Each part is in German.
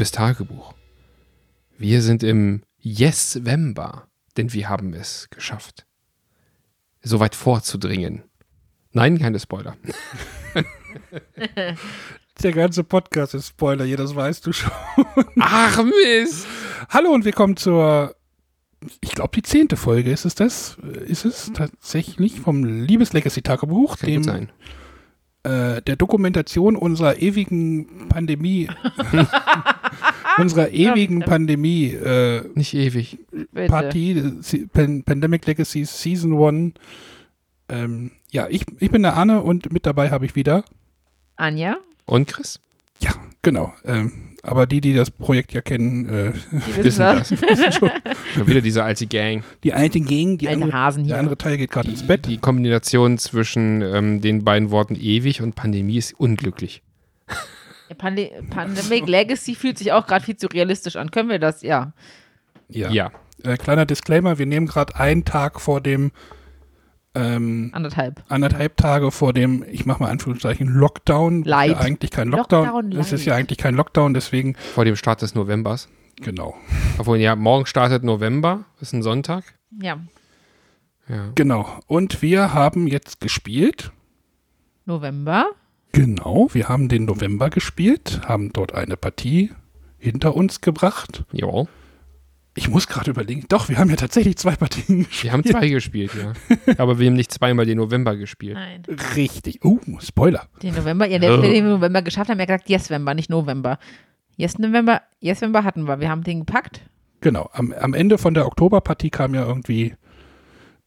Liebes Tagebuch, wir sind im Yes-Wember, denn wir haben es geschafft, so weit vorzudringen. Nein, keine Spoiler. Der ganze Podcast ist Spoiler, hier, das weißt du schon. Ach Mist! Hallo und willkommen zur, ich glaube, die zehnte Folge ist es das? Ist es tatsächlich vom Liebeslegacy-Tagebuch, Kann dem gut sein. Äh, der Dokumentation unserer ewigen Pandemie, unserer ewigen Pandemie äh, Nicht ewig. Partie, Se- Pan Pandemic Legacy Season 1. Ähm, ja, ich, ich bin der Anne und mit dabei habe ich wieder, Anja, Und Chris? ja, genau, ähm, aber die, die das Projekt ja kennen, äh, die Wissen das. wissen schon, Schon wieder diese alte Gang. die alte Gang, die Alte andere, Hasen der hier. andere Teil geht gerade ins Bett. Die Kombination zwischen ähm, den beiden Worten ewig und Pandemie ist unglücklich. Ja, Pande Pandemic Legacy fühlt sich auch gerade viel zu realistisch an. Können wir das? Ja. Ja. Ja. Äh, kleiner Disclaimer, wir nehmen gerade einen Tag vor dem, ähm, Anderthalb. anderthalb Tage vor dem, ich mache mal Anführungszeichen, Lockdown. Light. Ja, eigentlich kein Lockdown. Lockdown es ist light. ja eigentlich kein Lockdown, deswegen, Vor dem Start des Novembers. genau. Obwohl, ja, morgen startet November, ist ein Sonntag. Ja. Ja. Genau. Und wir haben jetzt gespielt. November. Genau, wir haben den November gespielt, haben dort eine Partie hinter uns gebracht. Jo. Ich muss gerade überlegen, doch, wir haben ja tatsächlich zwei Partien gespielt. Wir haben zwei gespielt, ja. Aber wir haben nicht zweimal den November gespielt. Nein. Richtig. Uh, Spoiler. Den November. Ja, der, Oh. den wir im November geschafft haben, ja gesagt, Yes November, nicht November. Yes November, Yes November hatten wir. Wir haben den gepackt. Genau, am, am Ende von der Oktoberpartie kam ja irgendwie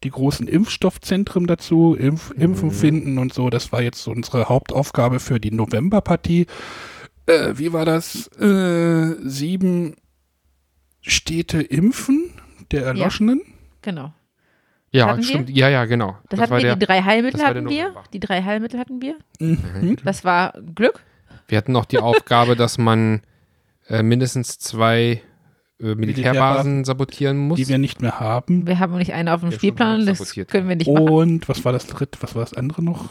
die großen Impfstoffzentren dazu, Impf, Impfen finden und so. Das war jetzt so unsere Hauptaufgabe für die Novemberpartie. Äh, wie war das? Äh, sieben Städte impfen der Erloschenen. Genau. Ja, hatten wir? stimmt. Ja, ja, genau. Das, hatten wir, die drei Heilmittel das der hatten wir. Die drei Heilmittel hatten wir. Mhm. Das war Glück. Wir hatten noch die Aufgabe, dass man äh, mindestens zwei äh, Militärbasen sabotieren muss. Die wir nicht mehr haben. Wir haben nicht eine auf dem Der schon Spielplan. Das können wir nicht machen. Und was war das dritte? Was war das andere noch?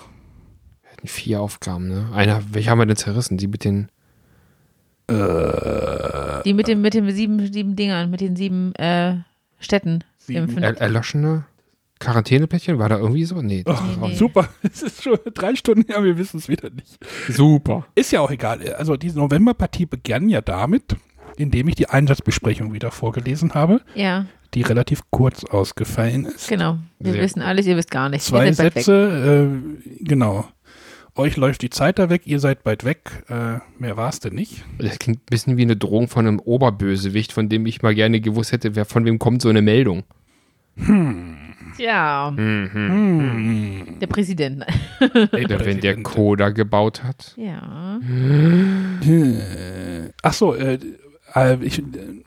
Wir hatten vier Aufgaben, ne? Einer, welche haben wir denn zerrissen? Die mit den. Äh, Die mit den, mit den sieben, sieben Dingern, mit den sieben äh, Städten Sieben. impfen. Er, erloschene Quarantäneplättchen? War da irgendwie so? Nee. oh, nicht. Super, es ist schon drei Stunden her, wir wissen es wieder nicht. Super. Ist ja auch egal. Also diese Novemberpartie begann ja damit, indem ich die Einsatzbesprechung wieder vorgelesen habe, Ja, die relativ kurz ausgefallen ist. genau. Wir Sehr wissen alles, ihr wisst gar nichts. Zwei. Sätze, äh, genau. Euch läuft die Zeit da weg, ihr seid weit weg. Äh, mehr war es denn nicht. Das klingt ein bisschen wie eine Drohung von einem Oberbösewicht, von dem ich mal gerne gewusst hätte, wer von wem kommt so eine Meldung. Ja, Mhm. Hm. der Präsident. Oder wenn der Präsident. Coda gebaut hat. ja. Äh, Ach so, äh, äh, ich,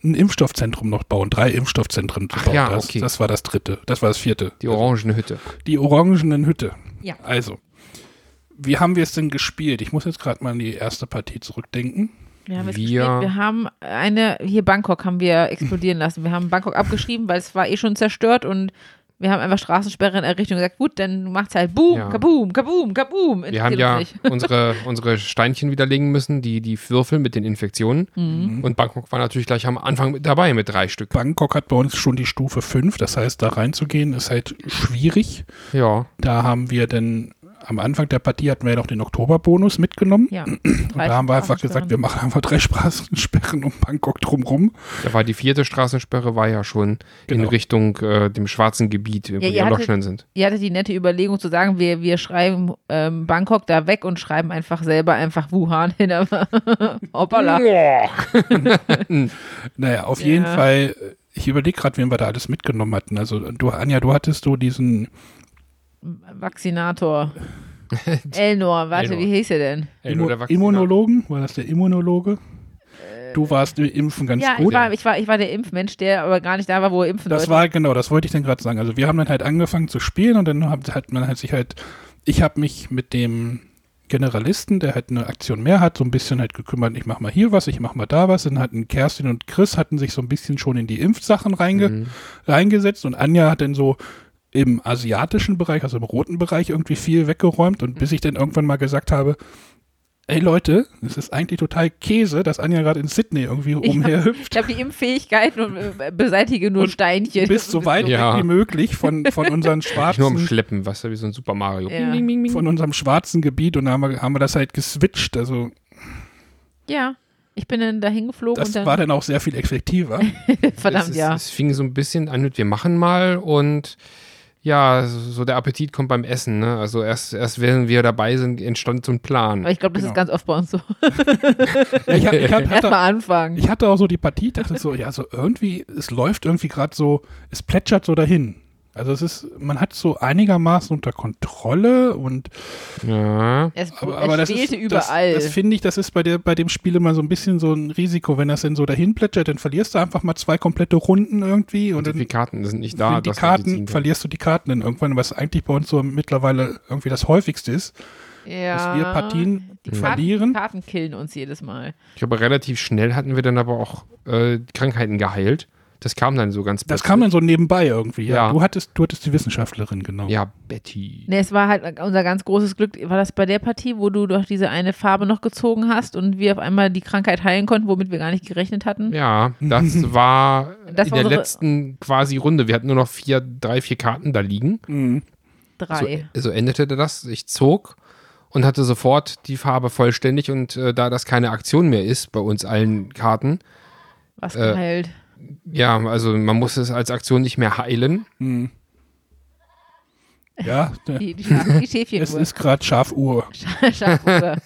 ein Impfstoffzentrum noch bauen, drei Impfstoffzentren zu Ach bauen. ja, das, okay. das war das dritte, das war das vierte. Die orangene Hütte. Die orangenen Hütte. Ja. Also, wie haben wir es denn gespielt? Ich muss jetzt gerade mal an die erste Partie zurückdenken. Wir haben, Wir- gespielt. wir haben eine, hier Bangkok haben wir explodieren lassen. Wir haben Bangkok abgeschrieben, weil es war eh schon zerstört und wir haben einfach Straßensperre in Errichtung gesagt, gut, dann macht's halt Boom, Ja. Kaboom, Kaboom, Kaboom. Wir haben ja unsere, unsere Steinchen widerlegen müssen, die, die Würfel mit den Infektionen. Mhm. Und Bangkok war natürlich gleich am Anfang mit dabei mit drei Stück. Bangkok hat bei uns schon die Stufe 5, das heißt, da reinzugehen ist halt schwierig. Ja. Da haben wir dann, am Anfang der Partie hatten wir ja noch den Oktoberbonus mitgenommen. Ja. Und da haben wir einfach gesagt, wir machen einfach drei Straßensperren um Bangkok drumrum. Da war die vierte Straßensperre, war ja schon in Genau. Richtung äh, dem schwarzen Gebiet, wo ihr die hattet- Erloschenen sind. Ihr hattet die nette Überlegung zu sagen, wir, wir schreiben ähm, Bangkok da weg und schreiben einfach selber einfach Wuhan hin. aber Hoppala. Naja, auf Ja. jeden Fall, ich überlege gerade, wen wir da alles mitgenommen hatten. Also du, Anja, du hattest so diesen, Vaccinator. Elnor, warte, Elnor. wie hieß er denn? Nur der Vaccinator. Immunologen, war das der Immunologe? Du warst im Impfen ganz Äh, ja, gut. ich war, ich, war, ich war der Impfmensch, der aber gar nicht da war, wo er impfen Das sollte. war genau, das wollte ich dann gerade sagen. Also wir haben dann halt angefangen zu spielen und dann hat, man halt sich halt, ich habe mich mit dem Generalisten, der halt eine Aktion mehr hat, so ein bisschen halt gekümmert, ich mach mal hier was, ich mach mal da was. Dann hatten Kerstin und Chris hatten sich so ein bisschen schon in die Impfsachen reinge Mhm. reingesetzt und Anja hat dann so im asiatischen Bereich, also im roten Bereich irgendwie viel weggeräumt und bis ich dann irgendwann mal gesagt habe, ey Leute, es ist eigentlich total Käse, dass Anja gerade in Sydney irgendwie Ich umherhüpft. habe die Impffähigkeiten und äh, beseitige nur Und Steinchen. Bist so weit Ja. wie möglich von, von unseren Ich nur am schwarzen Schleppen, was wie so ein Super Mario. Ja. Bing, bing, bing, von unserem schwarzen Gebiet und da haben wir, haben wir das halt geswitcht. Also Ja, ich bin dann dahin geflogen das und dann, war dann auch sehr viel effektiver. verdammt, es, ja. Es fing so ein bisschen an mit, wir machen mal und ja, so der Appetit kommt beim Essen. Ne? Also erst, erst während wir dabei sind, entstand so ein Plan. Aber ich glaube, das Genau. ist ganz oft bei uns so. Ja, ich, ich, hab- hatte, Erstmal anfangen. ich hatte auch so die Partie, dachte so, ja, so irgendwie, es läuft irgendwie gerade so, es plätschert so dahin. Also es ist, man hat so einigermaßen unter Kontrolle und ja. es aber, es aber das schwelte ist, überall. Das, das finde ich, das ist bei der bei dem Spiel immer so ein bisschen so ein Risiko, wenn das denn so dahin plätschert, dann verlierst du einfach mal zwei komplette Runden irgendwie und Und die dann Karten sind nicht da. die man Karten, verlierst du die Karten dann irgendwann, was eigentlich bei uns so mittlerweile irgendwie das häufigste ist, ja, dass wir Partien die verlieren. Karten, Karten killen uns jedes Mal. Ich glaube, relativ schnell hatten wir dann aber auch äh, Krankheiten geheilt. Das kam dann so ganz Das kam dann so nebenbei irgendwie. Ja. Ja. Du hattest, du hattest die Wissenschaftlerin, genau. Ja, Betty. Ne, es war halt unser ganz großes Glück. War das bei der Partie, wo du doch diese eine Farbe noch gezogen hast und wir auf einmal die Krankheit heilen konnten, womit wir gar nicht gerechnet hatten? Ja, das war Das in war der letzten quasi Runde. Wir hatten nur noch vier, drei, vier Karten da liegen. Mhm. Drei. So, so endete das. Ich zog und hatte sofort die Farbe vollständig. Und äh, da das keine Aktion mehr ist bei uns allen Karten, was äh, geheilt. Ja, also man muss es als Aktion nicht mehr heilen. Mhm. Ja, Die, die, Schaf, die Schäfchen es ist gerade Schafuhr. Schafuhr.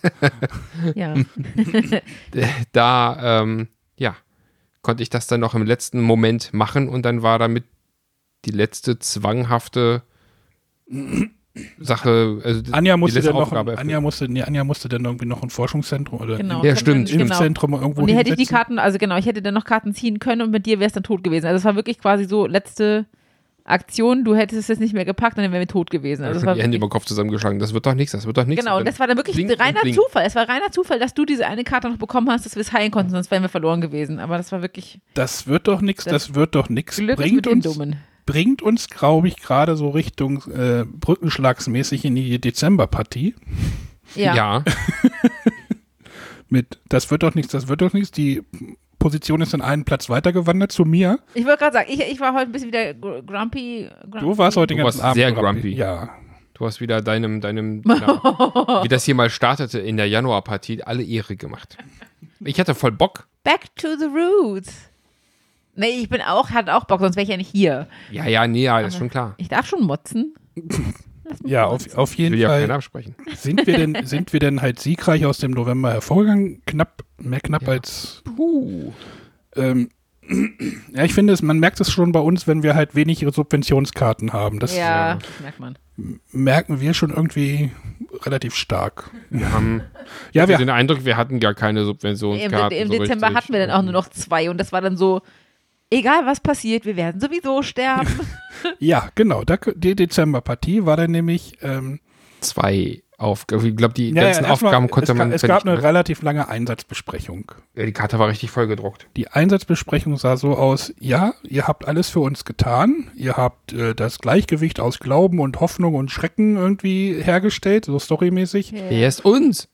ja. Da, ähm, ja, konnte ich das dann noch im letzten Moment machen und dann war damit die letzte zwanghafte Sache. Also Anja musste dann noch, erfüllen. Anja musste, nee, Anja musste dann irgendwie noch ein Forschungszentrum oder Genau. ein Ja, stimmt, Genau. Impfzentrum irgendwo Und hätte ich die. Karten, also genau, ich hätte dann noch Karten ziehen können und mit dir wär's dann tot gewesen. Also es war wirklich quasi so letzte Aktion, du hättest es jetzt nicht mehr gepackt und dann wären wir tot gewesen. Also es schon war die Hände über den Kopf zusammengeschlagen. Das wird doch nichts, das wird doch nichts. genau, Und das war dann wirklich blinkt und reiner blinkt. Zufall. Es war reiner Zufall, dass du diese eine Karte noch bekommen hast, dass wir es heilen konnten, sonst wären wir verloren gewesen. Aber das war wirklich Das wird doch nichts, Das das wird doch nichts. Bringt mit den uns, Dummen. Bringt uns, glaube ich, gerade so Richtung äh, Brückenschlagsmäßig in die Dezemberpartie. Ja. Ja, Mit, das wird doch nichts, das wird doch nichts. Die Position ist dann einen Platz weitergewandert zu mir. Ich wollte gerade sagen, ich, ich war heute ein bisschen wieder gr- grumpy. grumpy. Du warst heute den Du ganzen warst Abend sehr grumpy. Ja. du hast wieder deinem, deinem, na, wie das hier mal startete in der Januarpartie, alle Ehre gemacht. Ich hatte voll Bock. Back to the roots. Nee, ich bin auch, hatte auch Bock, sonst wäre ich ja nicht hier. Ja, ja, nee, ja, das ist schon klar. Ich darf schon motzen. Ja, auf, auf Ich jeden will ja Fall absprechen. sind wir, denn, sind wir denn halt siegreich aus dem November hervorgegangen. Knapp, mehr knapp Ja. als Puh. Ähm, ja, ich finde es, man merkt es schon bei uns, wenn wir halt wenig Subventionskarten haben. Das Ja, ja. das merkt man. merken wir schon irgendwie relativ stark. Wir haben Ja, wir den Eindruck, wir hatten gar keine Im, Subventionskarten. im so Dezember richtig. hatten wir dann auch nur noch zwei und das war dann so, egal was passiert, wir werden sowieso sterben. ja, genau. Da, die Dezemberpartie war dann nämlich. Ähm, zwei Aufgaben. Ich glaube, die ja, ganzen ja, Aufgaben konnte es, man. Es gab eine vernichten. relativ lange Einsatzbesprechung. ja, die Karte war richtig voll gedruckt. Die Einsatzbesprechung sah so aus: Ja, ihr habt alles für uns getan. Ihr habt äh, das Gleichgewicht aus Glauben und Hoffnung und Schrecken irgendwie hergestellt, so storymäßig. Wer ist uns?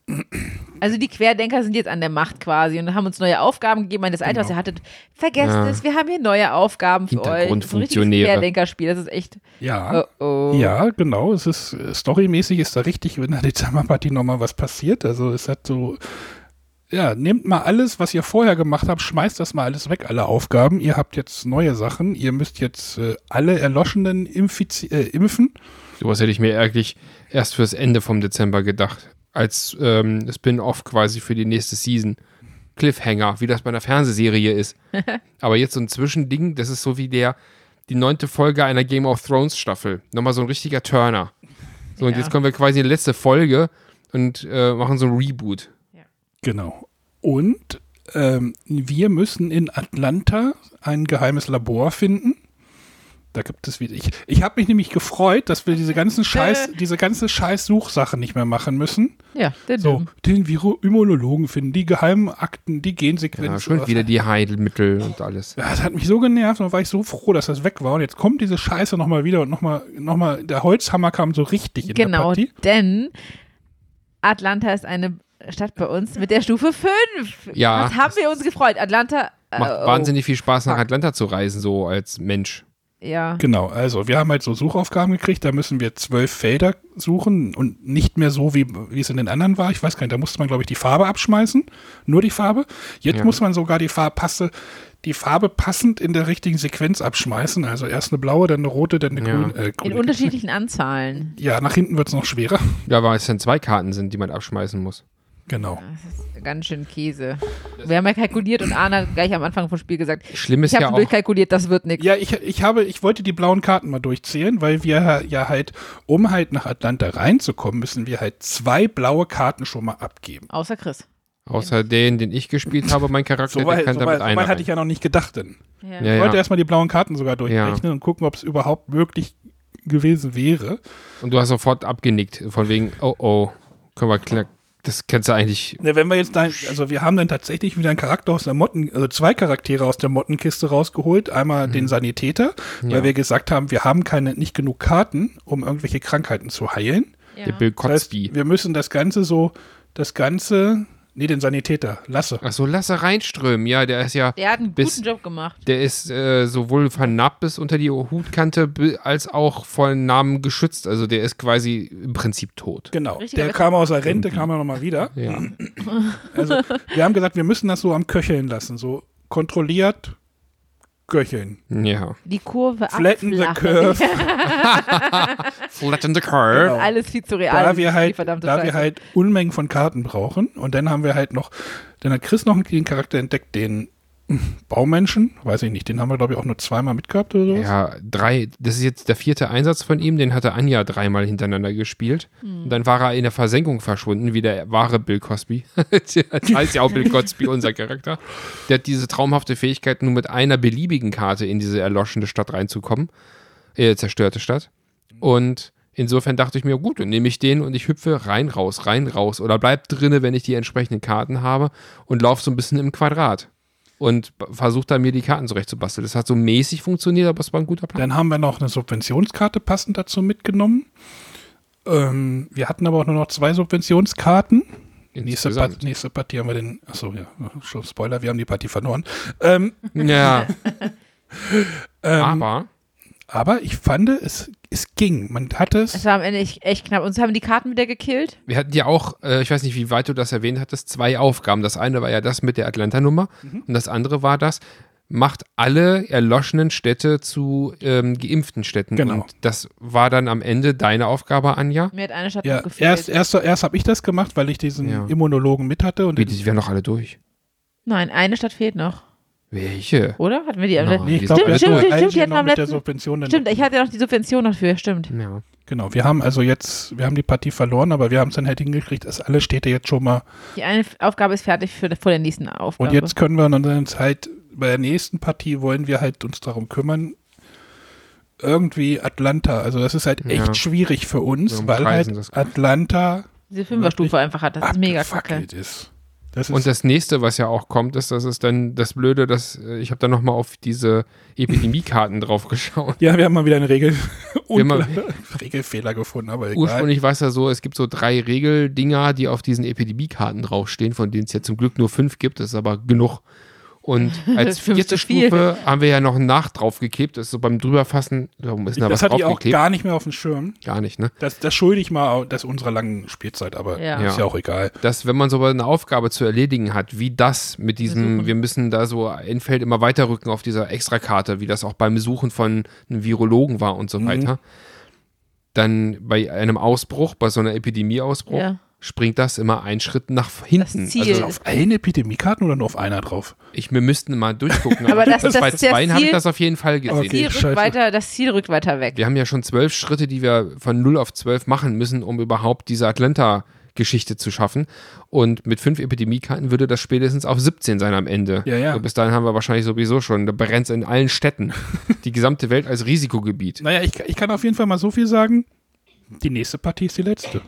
Also die Querdenker sind jetzt an der Macht quasi und haben uns neue Aufgaben gegeben. Mein, Das alte, was ihr hattet, vergesst Ja. es, wir haben hier neue Aufgaben für euch. Das ist ein richtiges. Querdenkerspiel, das ist echt, Ja. oh oh. Ja, genau. Es ist storymäßig ist da richtig in der Dezemberpartie nochmal was passiert. Also es hat so, ja, nehmt mal alles, was ihr vorher gemacht habt, schmeißt das mal alles weg, alle Aufgaben. Ihr habt jetzt neue Sachen. Ihr müsst jetzt äh, alle Erloschenen äh, impfen. Sowas hätte ich mir eigentlich erst fürs Ende vom Dezember gedacht. Als ähm, Spin-off quasi für die nächste Season. Cliffhanger, wie das bei einer Fernsehserie ist. Aber jetzt so ein Zwischending, das ist so wie der, die neunte Folge einer Game of Thrones Staffel. Nochmal so ein richtiger Turner. So, und Ja. jetzt kommen wir quasi in die letzte Folge und äh, machen so ein Reboot. Genau. Und ähm, wir müssen in Atlanta ein geheimes Labor finden. Da gibt es wieder. Ich, ich habe mich nämlich gefreut, dass wir diese ganzen Scheiß, diese ganze Scheiß-Suchsachen nicht mehr machen müssen. Ja, der So, den Viro Immunologen finden, die geheimen Akten, die Ja, Gensequenzen. schon was- wieder die Heilmittel und alles. Ja, das hat mich so genervt und war ich so froh, dass das weg war. Und jetzt kommt diese Scheiße nochmal wieder und nochmal, noch mal, der Holzhammer kam so richtig in der Genau, Partie. denn Atlanta ist eine Stadt bei uns mit der Stufe 5. Ja. Was haben wir uns gefreut? Atlanta. äh, Macht oh, wahnsinnig viel Spaß, nach Fuck. Atlanta zu reisen, so als Mensch. Ja. Genau, also wir haben halt so Suchaufgaben gekriegt, da müssen wir zwölf Felder suchen und nicht mehr so, wie, wie es in den anderen war. Ich weiß gar nicht, da musste man, glaube ich, die Farbe abschmeißen, nur die Farbe. Jetzt Ja. muss man sogar die Farbe, passe, die Farbe passend in der richtigen Sequenz abschmeißen. Also erst eine blaue, dann eine rote, dann eine Ja. grüne. Äh, In grüne. unterschiedlichen Anzahlen. Ja, nach hinten wird es noch schwerer. Ja, weil es dann zwei Karten sind, die man abschmeißen muss. Genau. Das ist ganz schön Käse. Wir haben ja kalkuliert und Arne hat gleich am Anfang vom Spiel gesagt, Schlimm ist ich habe ja durchkalkuliert, das wird nichts. Ja, ich, ich habe, ich wollte die blauen Karten mal durchzählen, weil wir ja halt, um halt nach Atlanta reinzukommen, müssen wir halt zwei blaue Karten schon mal abgeben. Außer Chris. außer den, den ich gespielt habe, mein Charakter, So der weit, kann so damit weit, so weit hatte ich ja noch nicht gedacht denn. Ja. Ja, Ich wollte ja. erstmal die blauen Karten sogar durchrechnen und gucken, ob es überhaupt möglich gewesen wäre. Und du hast sofort abgenickt, von wegen, oh oh, können wir. Das kannst du eigentlich. Ne, wenn wir jetzt da, also wir haben dann tatsächlich wieder einen Charakter aus der Motten, also zwei Charaktere aus der Mottenkiste rausgeholt. Einmal den Sanitäter, Mhm. Ja. weil wir gesagt haben, wir haben keine, nicht genug Karten, um irgendwelche Krankheiten zu heilen. Ja. Der Bill Das heißt, Cosby. wir müssen das Ganze so, das Ganze, nee, den Sanitäter, lasse. Ach so, lasse reinströmen. Ja, der ist ja. Der hat einen Bis- guten Job gemacht. Der ist äh, sowohl vernarbt bis unter die Hutkante als auch von Namen geschützt. Also der ist quasi im Prinzip tot. Genau. Richtiger Der kam aus der Rente, kam ja nochmal wieder. Ja. Also, wir haben gesagt, wir müssen das so am Köcheln lassen, so kontrolliert köcheln. ja. Die Kurve Flatten the abflachen. curve. Flatten the curve. Genau. Alles viel zu real. da wir halt, da wir halt Unmengen von Karten brauchen. Und dann haben wir halt noch, dann hat Chris noch einen Charakter entdeckt, den Baumenschen, weiß ich nicht, den haben wir glaube ich auch nur zweimal mitgehabt oder so. Ja, drei. Das ist jetzt der vierte Einsatz von ihm. Den hatte Anja dreimal hintereinander gespielt. Und dann war er in der Versenkung verschwunden, wie der wahre Bill Cosby. das heißt ja auch Bill Cosby, unser Charakter. Der hat diese traumhafte Fähigkeit, nur mit einer beliebigen Karte in diese erloschene Stadt reinzukommen. Äh, zerstörte Stadt. Und insofern dachte ich mir, gut, dann nehme ich den und ich hüpfe rein, raus, rein, raus. Oder bleib drinne, wenn ich die entsprechenden Karten habe und laufe so ein bisschen im Quadrat. Und versuche dann mir die Karten zurechtzubasteln. Das hat so mäßig funktioniert, aber es war ein guter Plan. Dann haben wir noch eine Subventionskarte passend dazu mitgenommen. Ähm, wir hatten aber auch nur noch zwei Subventionskarten. Nächste, Pa- Insgesamt. nächste Partie haben wir den, achso, ja, Spoiler, wir haben die Partie verloren. Ähm, Ja, ähm, aber aber ich fand, es, es ging. Man hatte Es es. war am Ende echt- echt knapp. Uns haben die Karten wieder gekillt. wir hatten ja auch, äh, ich weiß nicht, wie weit du das erwähnt hattest, zwei Aufgaben. Das eine war ja das mit der Atlanta-Nummer und das andere war das, macht alle erloschenen Städte zu ähm, geimpften Städten. Genau. Und das war dann am Ende deine Aufgabe, Anja. Mir hat eine Stadt Ja, noch gefehlt. erst, erst, erst habe ich das gemacht, weil ich diesen Ja. Immunologen mit hatte. Und Wie, die wären noch alle durch. Nein, eine Stadt fehlt noch. Welche? Oder? Hatten wir die? Nein. nee, ich wir Stimmt, hatten stimmt, stimmt, einen die hatten am letzten- dann- Stimmt, ich hatte ja noch die Subvention dafür, stimmt. Ja. Genau, wir haben also jetzt, wir haben die Partie verloren, aber wir haben es dann halt hingekriegt, dass alle Städte jetzt schon mal. Die eine Aufgabe ist fertig für, vor der nächsten Aufgabe. Und jetzt können wir dann halt, bei der nächsten Partie wollen wir halt uns darum kümmern, irgendwie Atlanta, also das ist halt echt Ja. schwierig für uns, Wir weil halt. Atlanta Diese Fünferstufe einfach hat. Das ist mega kacke. ist. Das Und das nächste, was ja auch kommt, ist, das ist dann das Blöde, dass äh, ich habe dann nochmal auf diese Epidemiekarten drauf geschaut. ja, wir haben mal wieder eine Regel mal- Regelfehler gefunden, aber egal. Ursprünglich war es ja so, es gibt so drei Regeldinger, die auf diesen Epidemiekarten draufstehen, von denen es ja zum Glück nur fünf gibt, das ist aber genug. Und als vierte. Stufe haben wir ja noch einen Nach draufgeklebt, das ist so beim drüberfassen, da ist da was das hatte ich auch gar nicht mehr auf dem Schirm. Gar nicht, ne? Das, das schulde ich mal das unserer langen Spielzeit, aber Ja. ist Ja. auch egal. Dass, wenn man so eine Aufgabe zu erledigen hat, wie das mit diesem, Besuchen. wir müssen da so ein Feld immer weiterrücken auf dieser Extrakarte, wie das auch beim Besuchen von einem Virologen war und so Mhm. weiter, dann bei einem Ausbruch, bei so einer Epidemieausbruch, Ja. Springt das immer einen Schritt nach hinten. Ziel. Also auf allen Epidemiekarten oder nur auf einer drauf? Ich, wir müssten mal durchgucken. Aber das- das bei der zweien habe ich Ziel- das auf jeden Fall gesehen. Okay. Ziel rückt scheiße. weiter, das Ziel rückt weiter weg. Wir haben ja schon zwölf Schritte, die wir von 0 auf 12 machen müssen, um überhaupt diese Atlanta-Geschichte zu schaffen. Und mit fünf Epidemiekarten würde das spätestens auf 17 sein am Ende. Ja, ja. Und bis dahin haben wir wahrscheinlich sowieso schon, da brennt es in allen Städten. Die gesamte Welt als Risikogebiet. Naja, ich, ich kann auf jeden Fall mal so viel sagen. Die nächste Partie ist die letzte.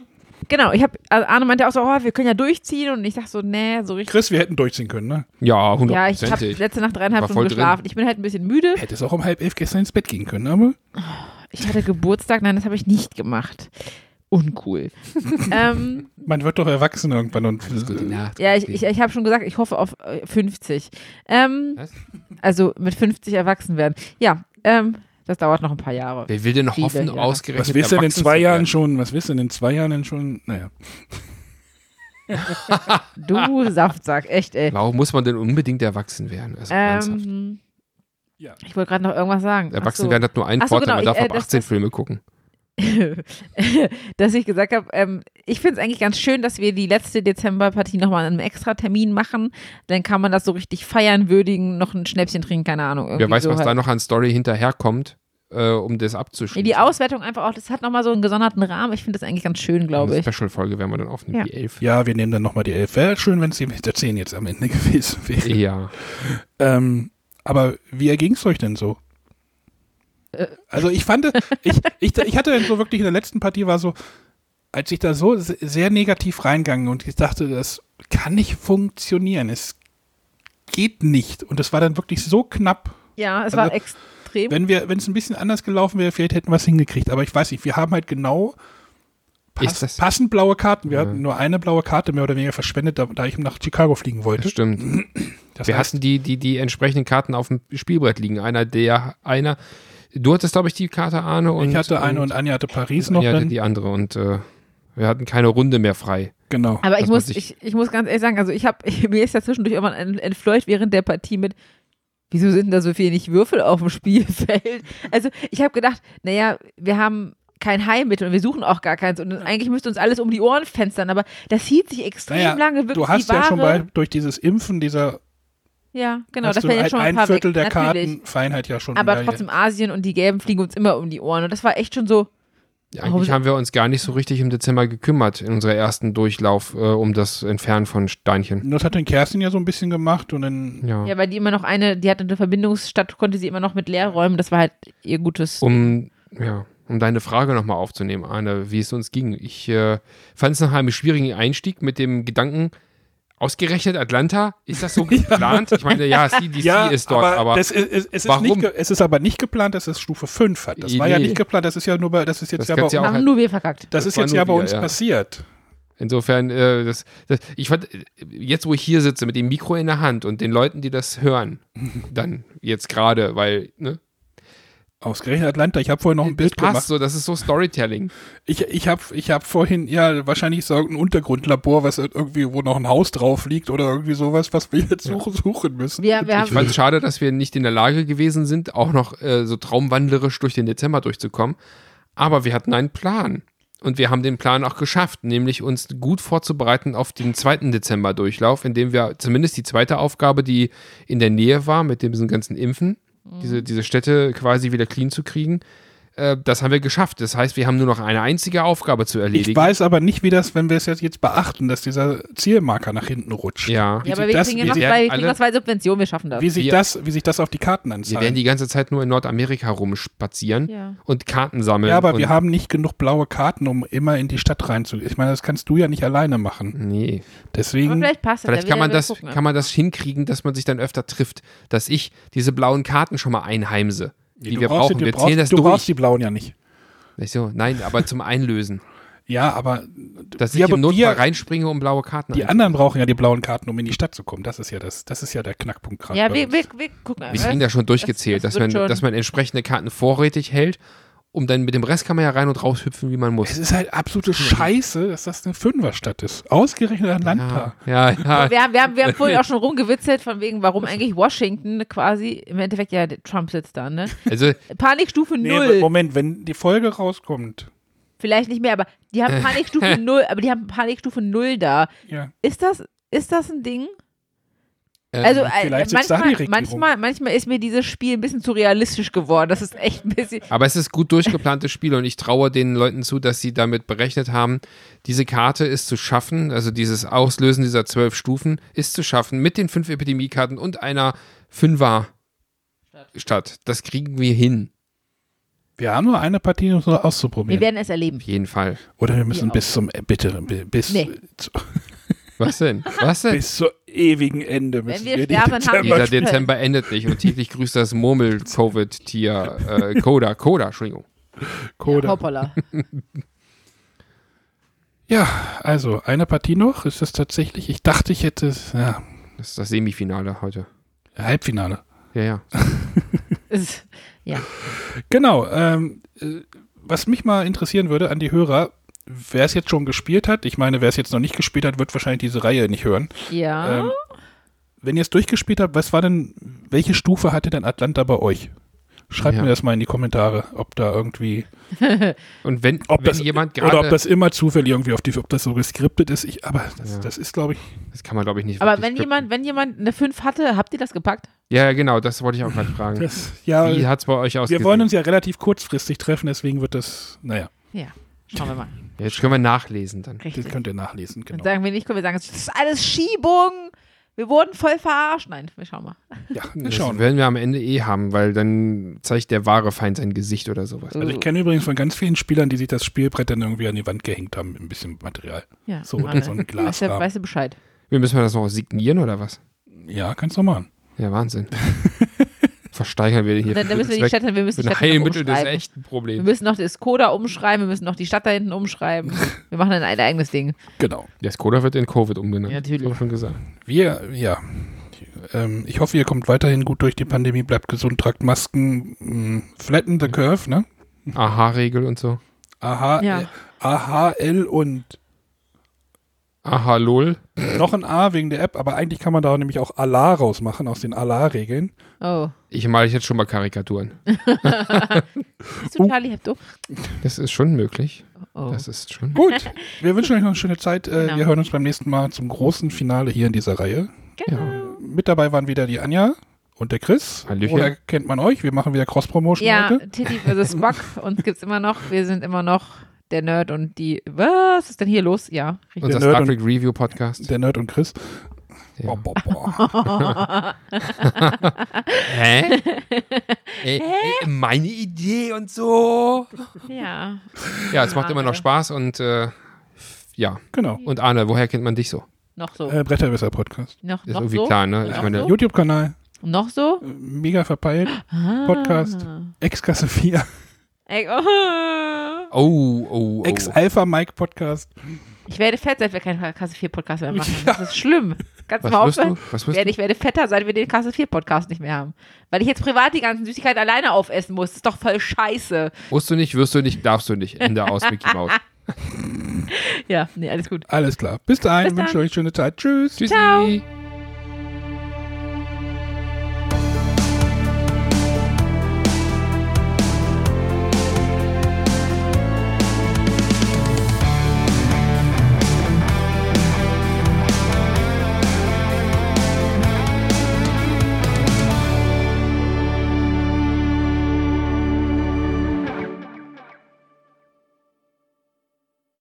Genau, ich habe, also Arne meinte auch so, oh, wir können ja durchziehen und ich dachte so, nee, so richtig. Chris, wir hätten durchziehen können, ne? Ja, Ja, ich habe letzte Nacht dreieinhalb War Stunden voll drin. geschlafen. Ich bin halt ein bisschen müde. Hättest auch um halb elf gestern ins Bett gehen können, aber Ich hatte Geburtstag, nein, das habe ich nicht gemacht. uncool. ähm, Man wird doch erwachsen irgendwann und Gute Nacht. ja, ich, ich, ich habe schon gesagt, ich hoffe auf äh, 50. Ähm, Was? also mit 50 erwachsen werden. Ja, ähm, das dauert noch ein paar Jahre. Wer will denn Viele hoffen, Jahre. ausgerechnet was willst du denn in zwei Jahren werden? schon? Was willst du denn in zwei Jahren denn schon? Naja. Du Saftsack, echt, ey. Warum muss man denn unbedingt erwachsen werden? Also ernsthaft. Ähm, Ja. ich wollte gerade noch irgendwas sagen. Ach Erwachsen so. werden hat nur einen Ach so, Vorteil, genau, man darf ich, äh, ab das- 18 das- Filme gucken. dass ich gesagt habe, ähm, ich finde es eigentlich ganz schön, dass wir die letzte Dezemberpartie nochmal an einem extra Termin machen. Dann kann man das so richtig feiern, würdigen, noch ein Schnäpschen trinken, keine Ahnung. Wer weiß, so was halt. da noch an Story hinterherkommt, äh, um das abzuschließen. die Auswertung einfach auch, das hat nochmal so einen gesonderten Rahmen. Ich finde das eigentlich ganz schön, glaube Eine ich. Special-Folge werden wir dann aufnehmen, Ja. die 11. Ja, wir nehmen dann nochmal die elf. Wäre schön, wenn es die mit der 10 jetzt am Ende gewesen wäre. Ja. Ähm, aber wie erging es euch denn so? Also ich fand, ich, ich, ich hatte dann so wirklich in der letzten Partie war so, als ich da so se- sehr negativ reingegangen und ich dachte, das kann nicht funktionieren, es geht nicht. Und es war dann wirklich so knapp. Ja, es Also, war extrem. Wenn wir, wenn es ein bisschen anders gelaufen wäre, vielleicht hätten wir es hingekriegt. Aber ich weiß nicht, wir haben halt genau pass, das- passend blaue Karten. Wir Ja. hatten nur eine blaue Karte mehr oder weniger verschwendet, da, da ich nach Chicago fliegen wollte. Das stimmt. Das Wir heißt, hatten die, die, die entsprechenden Karten auf dem Spielbrett liegen. Einer, der, einer, du hattest, glaube ich, die Karte, Arne. Und, ich hatte eine und Anja hatte Paris noch. Anja hatte Dann. die andere und äh, wir hatten keine Runde mehr frei. Genau. Aber ich muss, ich, ich muss ganz ehrlich sagen, also ich habe, mir ist ja zwischendurch irgendwann ent- entfleucht während der Partie mit, wieso sind da so wenig Würfel auf dem Spielfeld? Also ich habe gedacht, naja, wir haben kein Heilmittel und wir suchen auch gar keins und eigentlich müsste uns alles um die Ohren fenstern, aber das hielt sich extrem Naja, lange wirklich du hast die ja schon bei, durch dieses Impfen dieser ja, genau, hast das du wäre jetzt schon ein ein paar Viertel weg, der natürlich. Karten Feinheit ja schon. Aber trotzdem Asien und die Gelben fliegen uns immer um die Ohren und das war echt schon so, Ja, Eigentlich haben wir uns gar nicht so richtig im Dezember gekümmert in unserer ersten Durchlauf äh, um das Entfernen von Steinchen. Das hat den Kerstin ja so ein bisschen gemacht und dann Ja. ja, weil die immer noch eine, die hatte eine Verbindungsstadt, konnte sie immer noch mit leer räumen, das war halt ihr gutes. Um, ja, um deine Frage nochmal aufzunehmen, Arne, wie es uns ging. Ich äh, fand es nach einem schwierigen Einstieg mit dem Gedanken, ausgerechnet Atlanta, ist das so geplant? Ich meine, ja, CDC ja, ist dort, aber, das ist, es, es, ist warum? nicht, ge- es ist aber nicht geplant, dass es Stufe 5 hat. Das war ja Nee. nicht geplant, das ist ja nur bei, das ist jetzt Das ja bei uns, ja haben nur wir verkackt. das das ist jetzt ja bei wir, uns ja. passiert. insofern, äh, das, das, ich fand, jetzt wo ich hier sitze mit dem Mikro in der Hand und den Leuten, die das hören, dann jetzt gerade, weil, ne, Ausgerechnet Atlanta, ich habe vorhin noch ein Bild das passt gemacht. so, das ist so Storytelling. Ich, ich habe ich hab vorhin, ja, wahrscheinlich so irgendein Untergrundlabor, was irgendwie, wo noch ein Haus drauf liegt oder irgendwie sowas, was wir jetzt suchen, suchen müssen. Wir, wir Ich haben, fand es schade, dass wir nicht in der Lage gewesen sind, auch noch äh, so traumwandlerisch durch den Dezember durchzukommen. Aber wir hatten einen Plan. Und wir haben den Plan auch geschafft, nämlich uns gut vorzubereiten auf den zweiten Dezember-Durchlauf, indem wir zumindest die zweite Aufgabe, die in der Nähe war, mit diesem ganzen Impfen, diese, diese Städte quasi wieder clean zu kriegen, äh, das haben wir geschafft. Das heißt, wir haben nur noch eine einzige Aufgabe zu erledigen. Ich weiß aber nicht, wie das, wenn wir es jetzt, jetzt beachten, dass dieser Zielmarker nach hinten rutscht. Ja. Wie ja, aber wir das- kriegen zwei, wir kriegen alle- noch zwei Subventionen, wir schaffen das. Wie sich, Wir- das, wie sich das auf die Karten Wir anzahlt. werden die ganze Zeit nur in Nordamerika rumspazieren Ja. und Karten sammeln. ja, aber und wir haben nicht genug blaue Karten, um immer in die Stadt reinzugehen. Ich meine, das kannst du ja nicht alleine machen. Nee. Aber Deswegen, vielleicht passt das. Vielleicht ja, kann man wir- wir das, gucken kann man das hinkriegen, dass man sich dann öfter trifft, dass ich diese blauen Karten schon mal einheimse, die du wir brauchst brauchen. die- Wir du brauchst, zählen das du durch. brauchst die blauen ja nicht. Nicht so, nein, aber zum Einlösen. Ja, aber Dass Wir- ich im Notfall reinspringe, um blaue Karten die anderen brauchen ja die blauen Karten, um in die Stadt zu kommen. Das ist ja das, das ist ja der Knackpunkt gerade. Ja, wir, wir, wir gucken. Wir kriegen da schon durchgezählt, das dass, man, schon. dass man entsprechende Karten vorrätig hält, um dann mit dem Rest kann man ja rein und raushüpfen, wie man es muss. ist halt absolute Scheiße, dass das eine Fünferstadt ist. Ausgerechnet Atlanta. Ja, ja, ja. wir, haben, wir, haben, wir haben vorhin auch schon rumgewitzelt, von wegen, warum eigentlich Washington quasi, im Endeffekt ja, Trump sitzt da, ne? Also, Panikstufe Nee, null. Moment, wenn die Folge rauskommt. Vielleicht nicht mehr, aber die haben Panikstufe null, aber die haben Panikstufe null da. Ja. Ist das, ist das ein Ding? Ähm, Also äh, vielleicht manchmal, manchmal, manchmal ist mir dieses Spiel ein bisschen zu realistisch geworden. Das ist echt ein bisschen. Aber es ist gut durchgeplantes Spiel und ich traue den Leuten zu, dass sie damit berechnet haben, diese Karte ist zu schaffen, also dieses Auslösen dieser zwölf Stufen ist zu schaffen mit den fünf Epidemiekarten und einer Fünfer Stadt. Das kriegen wir hin, Wir haben nur eine Partie, um es Wir auszuprobieren. werden es erleben. auf jeden Fall. Oder wir müssen Wir bis zum, äh, bitte, bi- bis, Nee. zu, Was denn? Was denn? bis zur ewigen Ende müssen wir wir die sterben, haben wir- Dieser Dezember endet nicht und täglich grüßt das Murmel-Covid-Tier äh, Coda, Coda, Entschuldigung. Coda. Hoppala. Ja, also eine Partie noch. Ist das tatsächlich? Ich dachte, ich hätte es. Ja, Das ist das Semifinale heute. Halbfinale. Ja, ja. Ja. Genau. Ähm, äh, was mich mal interessieren würde an die Hörer, wer es jetzt schon gespielt hat, ich meine, wer es jetzt noch nicht gespielt hat, wird wahrscheinlich diese Reihe nicht hören. Ja. Ähm, wenn ihr es durchgespielt habt, was war denn, welche Stufe hatte denn Atlanta bei euch? Schreibt Ja. mir das mal in die Kommentare, ob da irgendwie, Und wenn, ob wenn das, jemand oder ob gerade. das immer zufällig irgendwie auf die, ob das so geskriptet ist. Ich, aber das, Ja. das ist, glaube ich, Das kann man, glaube ich, nicht. Aber wenn jemand, wenn jemand eine 5 hatte, habt ihr das gepackt? Ja, ja, genau, das wollte ich auch gerade fragen. das, ja, Wie hat es bei euch ausgesehen? wir wollen uns ja relativ kurzfristig treffen, deswegen wird das, naja, Ja. Schauen wir mal. Ja, Jetzt können wir nachlesen dann. das Richtig. könnt ihr nachlesen, Dann genau. sagen wir nicht, können wir sagen, das ist alles Schiebung. Wir wurden voll verarscht. Nein, wir schauen mal. Ja, wir Das schauen. werden wir am Ende eh haben, weil dann zeigt der wahre Feind sein Gesicht oder sowas. Also ich kenne übrigens von ganz vielen Spielern, die sich das Spielbrett dann irgendwie an die Wand gehängt haben, mit ein bisschen Material. Ja, So, Arne. so ein Weißt du, Glasrahmen. weißt du Bescheid? Wie müssen wir das noch signieren oder was? Ja, kannst du machen. Ja, Wahnsinn. Versteigern wir hier. Dann, dann müssen wir die Stadt, wir müssen die Stadt Heilmittel des echten Wir Problems. müssen noch das Coda umschreiben, wir müssen noch die Stadt da hinten umschreiben. Wir machen dann ein eigenes Ding. Genau. Der Skoda wird in Covid umbenannt. Ja, natürlich. Das wir schon gesagt. Wir, ja. Ähm, ich hoffe, ihr kommt weiterhin gut durch die Pandemie, bleibt gesund, tragt Masken, mh, flatten the curve, ne? Aha-Regel und so. AH, Ja. AHL und Aha, lol. noch ein A wegen der App, aber eigentlich kann man da nämlich auch Allah rausmachen aus den Allah-Regeln. Oh. Ich male jetzt schon mal Karikaturen. Bist du Charlie Hebdo? Das ist schon möglich. Oh. Das ist schon. Gut, wir wünschen euch noch eine schöne Zeit. Äh, Genau. Wir hören uns beim nächsten Mal zum großen Finale hier in dieser Reihe. Genau. Mit dabei waren wieder die Anja und der Chris. Hallöchen. Woher kennt man euch? Wir machen wieder Cross-Promotion Ja, heute. Titty vs. Spock. Uns gibt's immer noch. Wir sind immer noch der Nerd und die. Was ist denn hier los? Ja, richtig. Unser Nerd Star Trek Review Podcast. Der Nerd und Chris. Ja. Boah, boah, boah. Hä? Ey, ey, meine Idee und so. Ja. Ja, es macht immer noch Arne. Spaß und äh, ja. Genau. Und Arne, woher kennt man dich so? Noch so. Äh, Bretterwisser Podcast. noch Ist noch irgendwie so? klar, ne? Ich meine, so? YouTube-Kanal. Noch so? äh, Mega verpeilt. Ah. Podcast. Ex-Kasse 4. Ey, oh. Oh, oh, oh. Ex-Alpha-Mike-Podcast. Ich werde fett, seit wir keinen Kasse 4 Podcast mehr machen. Das ist schlimm. Kannst du Was mal wirst aufhören? ich werde fetter, seit wir den Kasse 4 Podcast nicht mehr haben. Weil ich jetzt privat die ganzen Süßigkeiten alleine aufessen muss. Das ist doch voll scheiße. Musst du nicht, wirst du nicht, darfst du nicht. Ende aus Mickey Mouse. Ja, nee, alles gut. Alles klar. Bis dahin. Bis dann. Wünsche euch schöne Zeit. Tschüss. Tschüssi. Ciao.